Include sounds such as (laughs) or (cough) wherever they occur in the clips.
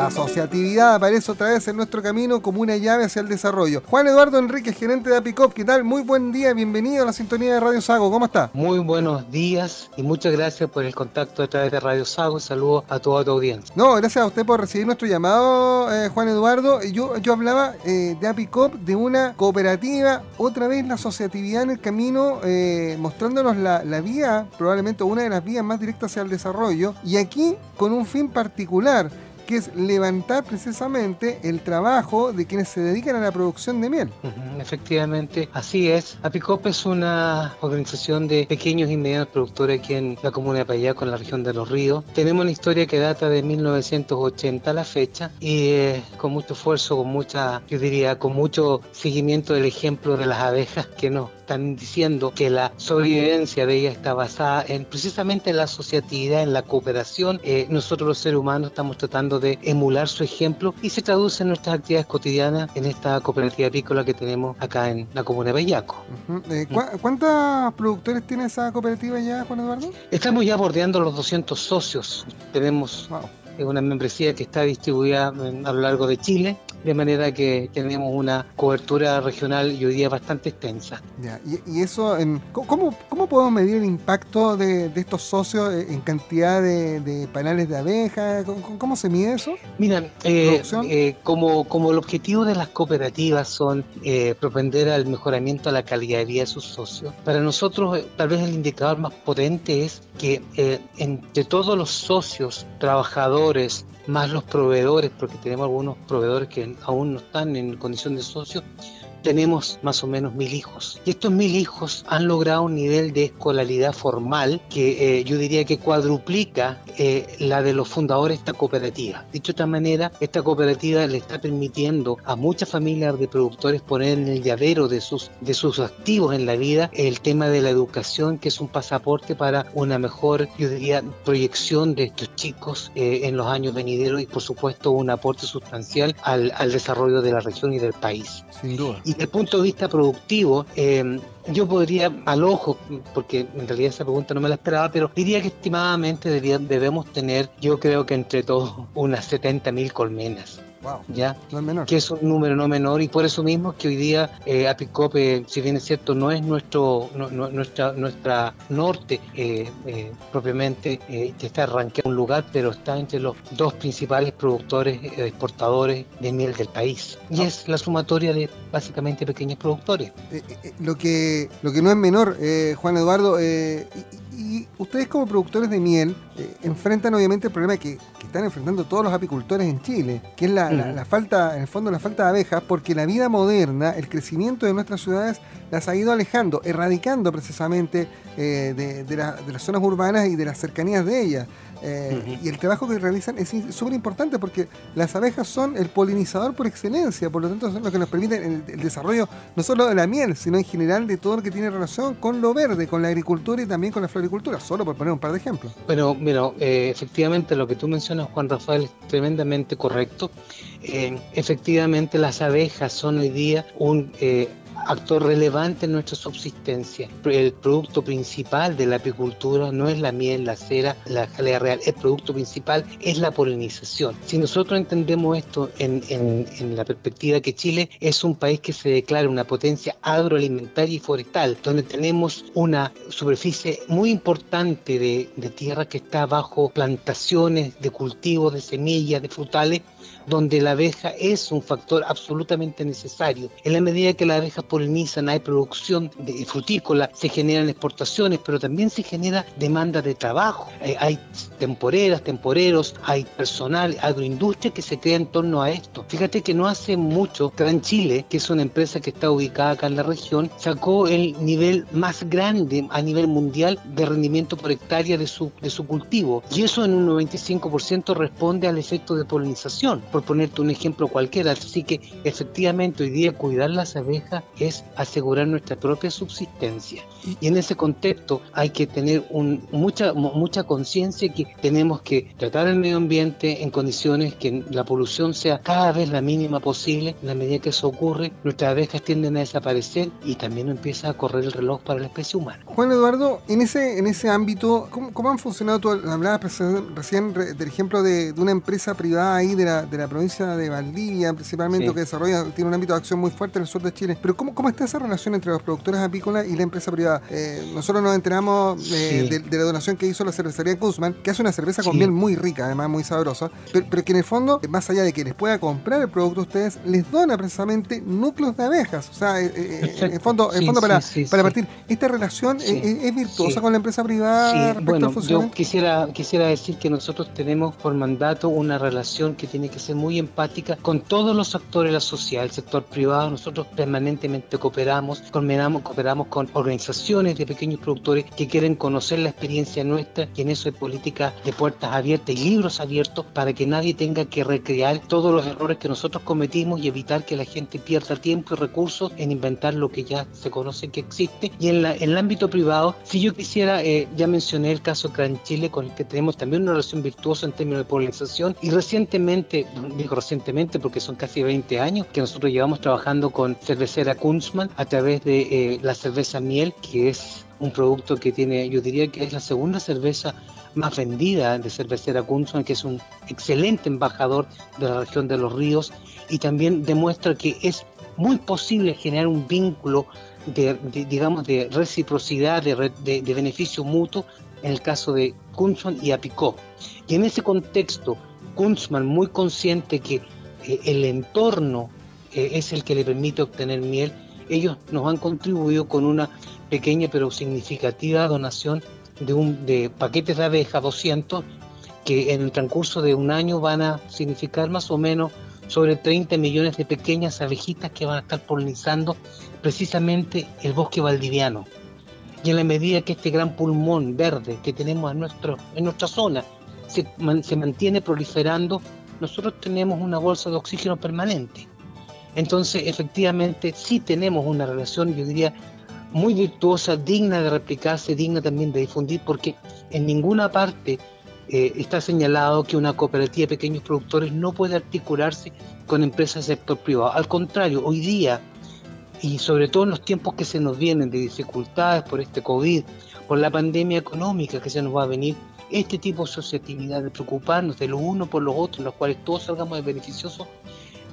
La asociatividad aparece otra vez en nuestro camino como una llave hacia el desarrollo. Juan Eduardo Enrique, gerente de Apicop, ¿qué tal? Muy buen día, bienvenido a la sintonía de Radio Sago, ¿cómo está? Muy buenos días y muchas gracias por el contacto a través de Radio Sago. Saludos a toda tu audiencia. No, gracias a usted por recibir nuestro llamado, eh, Juan Eduardo. Yo, yo hablaba eh, de Apicop, de una cooperativa, otra vez la asociatividad en el camino, eh, mostrándonos la, la vía, probablemente una de las vías más directas hacia el desarrollo, y aquí con un fin particular que es levantar precisamente el trabajo de quienes se dedican a la producción de miel. Efectivamente, así es. Apicop es una organización de pequeños y medianos productores aquí en la comuna de Payaco, en la región de Los Ríos. Tenemos una historia que data de 1980 a la fecha y eh, con mucho esfuerzo, con mucha, yo diría, con mucho seguimiento del ejemplo de las abejas que nos están diciendo que la sobrevivencia de ella está basada en precisamente en la asociatividad, en la cooperación. Eh, nosotros los seres humanos estamos tratando de emular su ejemplo y se traduce en nuestras actividades cotidianas en esta cooperativa apícola que tenemos acá en la comuna de Bellaco. Ujú. Eh, ¿cu- ¿Cuántos productores tiene esa cooperativa ya, Juan Eduardo? Estamos ya bordeando los 200 socios. Tenemos Wow. eh, una membresía que está distribuida a lo largo de Chile, de manera que tenemos una cobertura regional y hoy día bastante extensa. Ya, y, y eso, en, ¿cómo, ¿cómo podemos medir el impacto de, de estos socios eh, en cantidad de, de panales de abejas? ¿Cómo, cómo se mide eso? Mira, eh, eh, como, como el objetivo de las cooperativas son eh, propender al mejoramiento de la calidad de vida de sus socios, para nosotros eh, tal vez el indicador más potente es que entre todos los socios, trabajadores, más los proveedores, porque tenemos algunos proveedores que aún no están en condición de socios, tenemos más o menos mil hijos. Y estos mil hijos han logrado un nivel de escolaridad formal que eh, yo diría que cuadruplica eh, la de los fundadores de esta cooperativa. Dicho de esta manera, esta cooperativa le está permitiendo a muchas familias de productores poner en el llavero de sus, de sus activos en la vida el tema de la educación, que es un pasaporte para una mejor, yo diría, proyección de estos chicos eh, en los años venideros y por supuesto un aporte sustancial al, al desarrollo de la región y del país. Sin duda. Desde el punto de vista productivo, eh, yo podría, al ojo, porque en realidad esa pregunta no me la esperaba, pero diría que estimadamente debía- debemos tener, yo creo que entre todos, unas 70.000 colmenas. Wow, ¿Ya? no es menor. que es un número no menor y por eso mismo que hoy día eh, Apicop, eh, si bien es cierto, no es nuestro no- no- nuestra nuestra norte eh, eh, propiamente eh, que está arranqueado un lugar, pero está entre los dos principales productores eh, exportadores de miel del país y Ah. es la sumatoria de básicamente pequeños productores. Lo, que, lo que no es menor, Juan Eduardo, y, y ustedes como productores de miel eh, enfrentan obviamente el problema que, que están enfrentando todos los apicultores en Chile, que es la, la- Ujú. la falta, en el fondo la falta de abejas, porque la vida moderna, el crecimiento de nuestras ciudades las ha ido alejando, erradicando precisamente eh, de, de la- de las zonas urbanas y de las cercanías de ellas. Eh. Y el trabajo que realizan es súper importante porque las abejas son el polinizador por excelencia, por lo tanto son los que nos permiten el, el desarrollo no solo de la miel, sino en general de todo lo que tiene relación con lo verde, con la agricultura y también con la floricultura, solo por poner un par de ejemplos. Bueno, mira, eh, efectivamente lo que tú mencionas, Juan Rafael, es tremendamente correcto. Eh, efectivamente, las abejas son hoy día un actor relevante en nuestra subsistencia. El producto principal de la apicultura no es la miel, la cera, la jalea real. El producto principal es la polinización. Si nosotros entendemos esto en, la perspectiva que Chile es un país que se declara una potencia agroalimentaria y forestal, donde tenemos una superficie muy importante de, de tierra que está bajo plantaciones de cultivos, de semillas, de frutales, donde la abeja es un factor absolutamente necesario. En la medida que las abejas polinizan, hay producción de frutícola, se generan exportaciones, pero también se genera demanda de trabajo. Eh, hay temporeras, temporeros, hay personal, agroindustria que se crea en torno a esto. Fíjate que no hace mucho, Gran Chile, que es una empresa que está ubicada acá en la región, sacó el nivel más grande a nivel mundial de rendimiento por hectárea de su, de su cultivo. Y eso en un 95% responde al efecto de polinización, por ponerte un ejemplo cualquiera. Así que efectivamente hoy día cuidar las abejas es asegurar nuestra propia subsistencia. Y en ese contexto hay que tener un, mucha, mucha conciencia que tenemos que tratar el medio ambiente en condiciones que la polución sea cada vez la mínima posible. En la medida que eso ocurre, nuestras abejas tienden a desaparecer y también empieza a correr el reloj para la especie humana. Juan Eduardo, en ese, en ese ámbito, ¿cómo, han funcionado? Tú hablabas recién del ejemplo de, una empresa privada ahí de la, de la provincia de Valdivia, principalmente, que desarrolla, tiene un ámbito de acción muy fuerte en el sur de Chile. Pero ¿cómo, cómo está esa relación entre los productores apícolas y la empresa privada? Eh, nosotros nos enteramos eh, de, la donación que hizo la cervecería Guzmán, que hace una cerveza con miel muy rica, además muy sabrosa, pero, que en el fondo, más allá de que les pueda comprar el producto a ustedes, les dona precisamente núcleos de abejas. O sea, eh, en el fondo, en fondo para, para partir, esta relación es, virtuosa con la empresa privada bueno, Yo quisiera, quisiera decir que nosotros tenemos por mandato una relación que tiene que ser muy empática con todos los actores de la sociedad, el sector privado. Nosotros permanentemente cooperamos, cooperamos, cooperamos con organizaciones de pequeños productores que quieren conocer la experiencia nuestra y en eso hay políticas de puertas abiertas y libros abiertos para que nadie tenga que recrear todos los errores que nosotros cometimos y evitar que la gente pierda tiempo y recursos en inventar lo que ya se conoce que existe. Y en, la, en el ámbito privado, si yo quisiera, eh, ya mencioné el caso Gran Chile, con el que tenemos también una relación virtuosa en términos de polinización, y recientemente, digo recientemente porque son casi 20 años que nosotros llevamos trabajando con cervecera Kunzmann a través de eh, la cerveza miel, que es un producto que tiene, yo diría que es la segunda cerveza más vendida de cervecera Kunzmann, que es un excelente embajador de la región de los ríos y también demuestra que es muy posible generar un vínculo de, digamos, de reciprocidad, de, de, beneficio mutuo en el caso de Kunzmann y Apicó. Y en ese contexto, Kunzmann, muy consciente que eh, el entorno eh, es el que le permite obtener miel, ellos nos han contribuido con una pequeña pero significativa donación de, paquetes de abejas 200 que en el transcurso de un año van a significar más o menos sobre 30 millones de pequeñas abejitas que van a estar polinizando precisamente el bosque valdiviano. Y en la medida que este gran pulmón verde que tenemos en, en nuestra zona se, se mantiene proliferando, nosotros tenemos una bolsa de oxígeno permanente. Entonces, efectivamente, sí tenemos una relación, yo diría, muy virtuosa, digna de replicarse, digna también de difundir, porque en ninguna parte eh, está señalado que una cooperativa de pequeños productores no puede articularse con empresas del sector privado. Al contrario, hoy día, y sobre todo en los tiempos que se nos vienen de dificultades por este COVID, por la pandemia económica que se nos va a venir, este tipo de asociatividad, de preocuparnos de los unos por los otros, en los cuales todos salgamos de beneficiosos,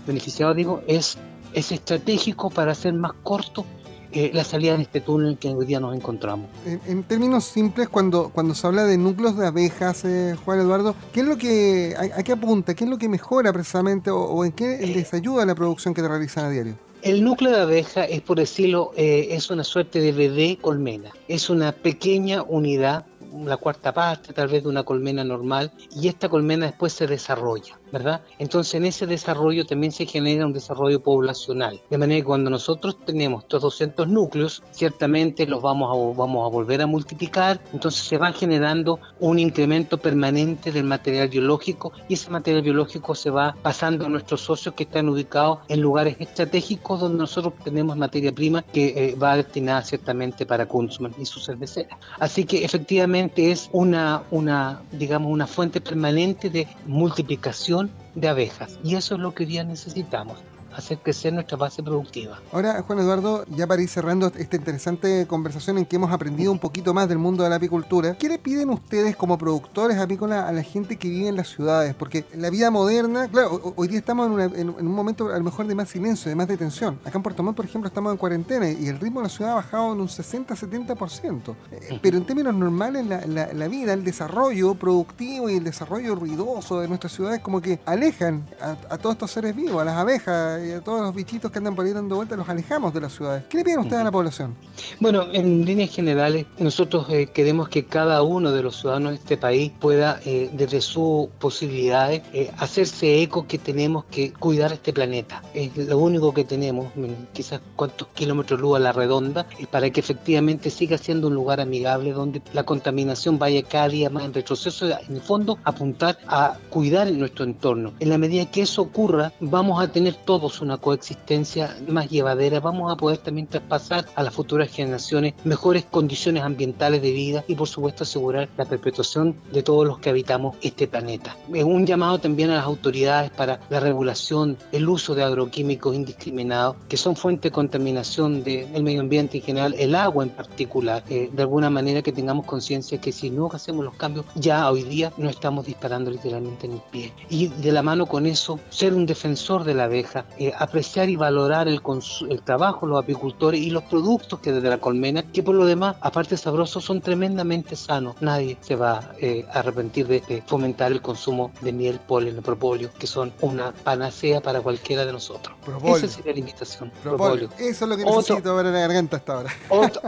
beneficiados, digo, es, es estratégico para hacer más corto eh, la salida de este túnel que hoy día nos encontramos. En, términos simples, cuando, cuando se habla de núcleos de abejas, eh, Juan Eduardo, ¿qué es lo que, a, qué apunta? ¿Qué es lo que mejora precisamente o, en qué eh, les ayuda la producción que realizan a diario? El núcleo de abeja es, por decirlo, es una suerte de bebé colmena. Es una pequeña unidad la cuarta parte tal vez de una colmena normal y esta colmena después se desarrolla, ¿verdad? Entonces en ese desarrollo también se genera un desarrollo poblacional. De manera que cuando nosotros tenemos estos 200 núcleos, ciertamente los vamos a, vamos a volver a multiplicar, entonces se va generando un incremento permanente del material biológico y ese material biológico se va pasando a nuestros socios que están ubicados en lugares estratégicos donde nosotros tenemos materia prima que eh, va destinada ciertamente para Kunzmann y su cervecera. Así que efectivamente es una, una, digamos, una fuente permanente de multiplicación de abejas. Y eso es lo que hoy día necesitamos hacer crecer nuestra base productiva. Ahora, Juan Eduardo, ya para ir cerrando esta interesante conversación en que hemos aprendido un poquito más del mundo de la apicultura, ¿qué le piden ustedes como productores apícolas a la gente que vive en las ciudades? Porque la vida moderna, claro, hoy día estamos en, un momento a lo mejor de más silencio, de más detención. Acá en Puerto Montt, por ejemplo, estamos en cuarentena y el ritmo de la ciudad ha bajado en un 60-70%. Eh, pero en términos normales, la, vida, el desarrollo productivo y el desarrollo ruidoso de nuestras ciudades como que alejan a, a todos estos seres vivos, a las abejas, a todos los bichitos que andan por ahí dando vueltas, los alejamos de las ciudades. ¿Qué le piden ustedes a la población? Bueno, en líneas generales, nosotros eh, queremos que cada uno de los ciudadanos de este país pueda, eh, desde sus posibilidades, eh, hacerse eco que tenemos que cuidar este planeta. Es lo único que tenemos, quizás cuántos kilómetros luz a la redonda, para que efectivamente siga siendo un lugar amigable donde la contaminación vaya cada día más en retroceso. En el fondo, apuntar a cuidar nuestro entorno. En la medida que eso ocurra, vamos a tener todo una coexistencia más llevadera, vamos a poder también traspasar a las futuras generaciones mejores condiciones ambientales de vida y por supuesto asegurar la perpetuación de todos los que habitamos este planeta. Es un llamado también a las autoridades para la regulación, el uso de agroquímicos indiscriminados, que son fuente de contaminación del medio ambiente en general, el agua en particular. Eh, de alguna manera que tengamos conciencia que si no hacemos los cambios, ya hoy día no estamos disparando literalmente en el pie. Y de la mano con eso, ser un defensor de la abeja, eh, apreciar y valorar el, el trabajo, los apicultores y los productos que desde la colmena, que por lo demás, aparte de sabrosos, son tremendamente sanos. Nadie se va eh, a arrepentir de, fomentar el consumo de miel, polen propóleo, que son una panacea para cualquiera de nosotros. Esa sería la invitación. Propóleo. Eso es lo que necesito ver en la garganta hasta ahora.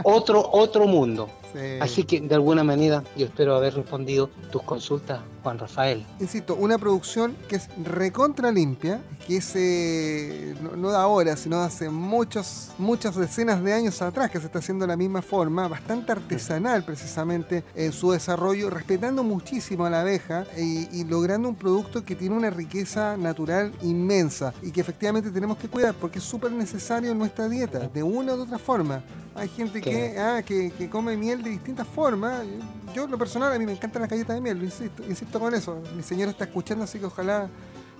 otro, otro mundo. Así que de alguna manera yo espero haber respondido tus consultas, Juan Rafael. Insisto, una producción que es recontra limpia, que se no, da ahora, sino de hace muchos, muchas decenas de años atrás, que se está haciendo de la misma forma, bastante artesanal precisamente en su desarrollo, respetando muchísimo a la abeja y, logrando un producto que tiene una riqueza natural inmensa y que efectivamente tenemos que cuidar porque es súper necesario en nuestra dieta, de una u otra forma. Hay gente que, ah, que, que come miel de distintas formas. Yo, lo personal, a mí me encantan las galletas de miel, insisto, insisto con eso. Mi señora está escuchando, así que ojalá.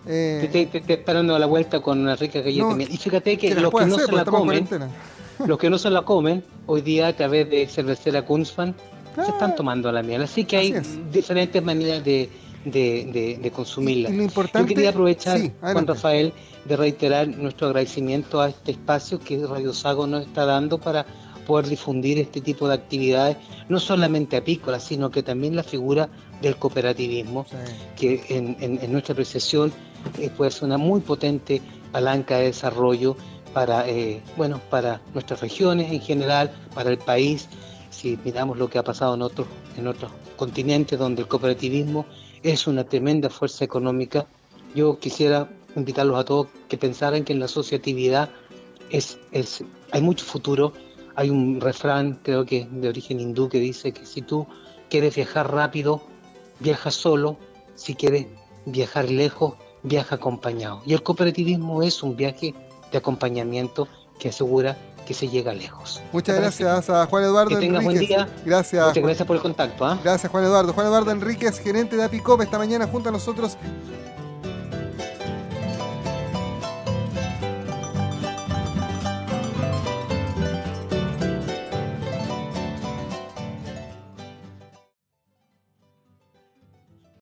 Eh... Te, te, esperando a la vuelta con una rica galleta de miel. Y fíjate que, los que no se la comen, (laughs) los que no se la comen, hoy día a través de cervecera Kunzfan, se están tomando la miel. Así que hay diferentes maneras de, de, de, consumirla. Yo quería aprovechar, Juan Rafael, de reiterar nuestro agradecimiento a este espacio que Radio Sago nos está dando para poder difundir este tipo de actividades, no solamente apícolas, sino que también la figura del cooperativismo, que en, nuestra apreciación eh, puede ser una muy potente palanca de desarrollo para, eh, bueno, para nuestras regiones en general, para el país, si miramos lo que ha pasado en otros, en otros continentes donde el cooperativismo es una tremenda fuerza económica, yo quisiera invitarlos a todos que pensaran que en la asociatividad es, es, hay mucho futuro. Hay un refrán, creo que de origen hindú, que dice que si tú quieres viajar rápido, viaja solo, si quieres viajar lejos, viaja acompañado. Y el cooperativismo es un viaje de acompañamiento que asegura que se llega lejos. Muchas gracias a Juan Eduardo. Que tengas buen día. Gracias. Muchas gracias por el contacto. ¿ah? Gracias Juan Eduardo. Juan Eduardo Enríquez, gerente de Apicop, esta mañana junto a nosotros.